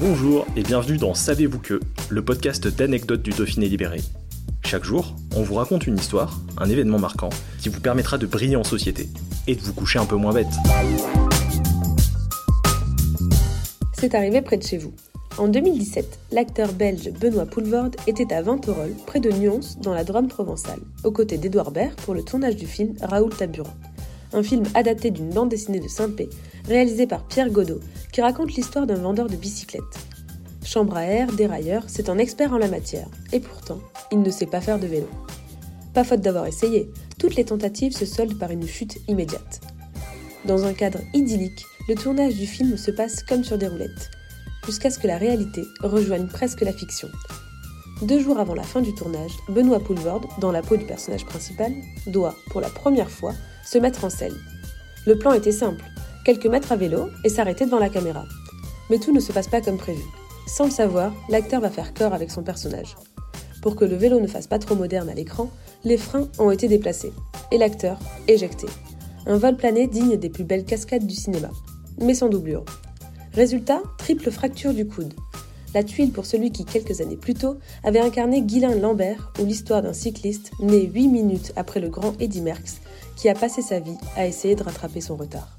Bonjour et bienvenue dans Savez-vous que, le podcast d'anecdotes du Dauphiné libéré. Chaque jour, on vous raconte une histoire, un événement marquant, qui vous permettra de briller en société et de vous coucher un peu moins bête. C'est arrivé près de chez vous. En 2017, l'acteur belge Benoît Poulvorde était à Venterolles, près de Nyons, dans la Drôme provençale, aux côtés d'Edouard Baird pour le tournage du film Raoul Taburin. Un film adapté d'une bande dessinée de Saint-Pé, réalisé par Pierre Godot, qui raconte l'histoire d'un vendeur de bicyclettes. Chambre à air, dérailleur, c'est un expert en la matière, et pourtant, il ne sait pas faire de vélo. Pas faute d'avoir essayé, toutes les tentatives se soldent par une chute immédiate. Dans un cadre idyllique, le tournage du film se passe comme sur des roulettes, jusqu'à ce que la réalité rejoigne presque la fiction. Deux jours avant la fin du tournage, Benoît Poulvorde, dans la peau du personnage principal, doit, pour la première fois, se mettre en scène. Le plan était simple, quelques mètres à vélo et s'arrêter devant la caméra. Mais tout ne se passe pas comme prévu. Sans le savoir, l'acteur va faire corps avec son personnage. Pour que le vélo ne fasse pas trop moderne à l'écran, les freins ont été déplacés et l'acteur éjecté. Un vol plané digne des plus belles cascades du cinéma, mais sans doublure. Résultat, triple fracture du coude. La tuile pour celui qui, quelques années plus tôt, avait incarné Guylain Lambert ou l'histoire d'un cycliste né 8 minutes après le grand Eddy Merckx, qui a passé sa vie à essayer de rattraper son retard.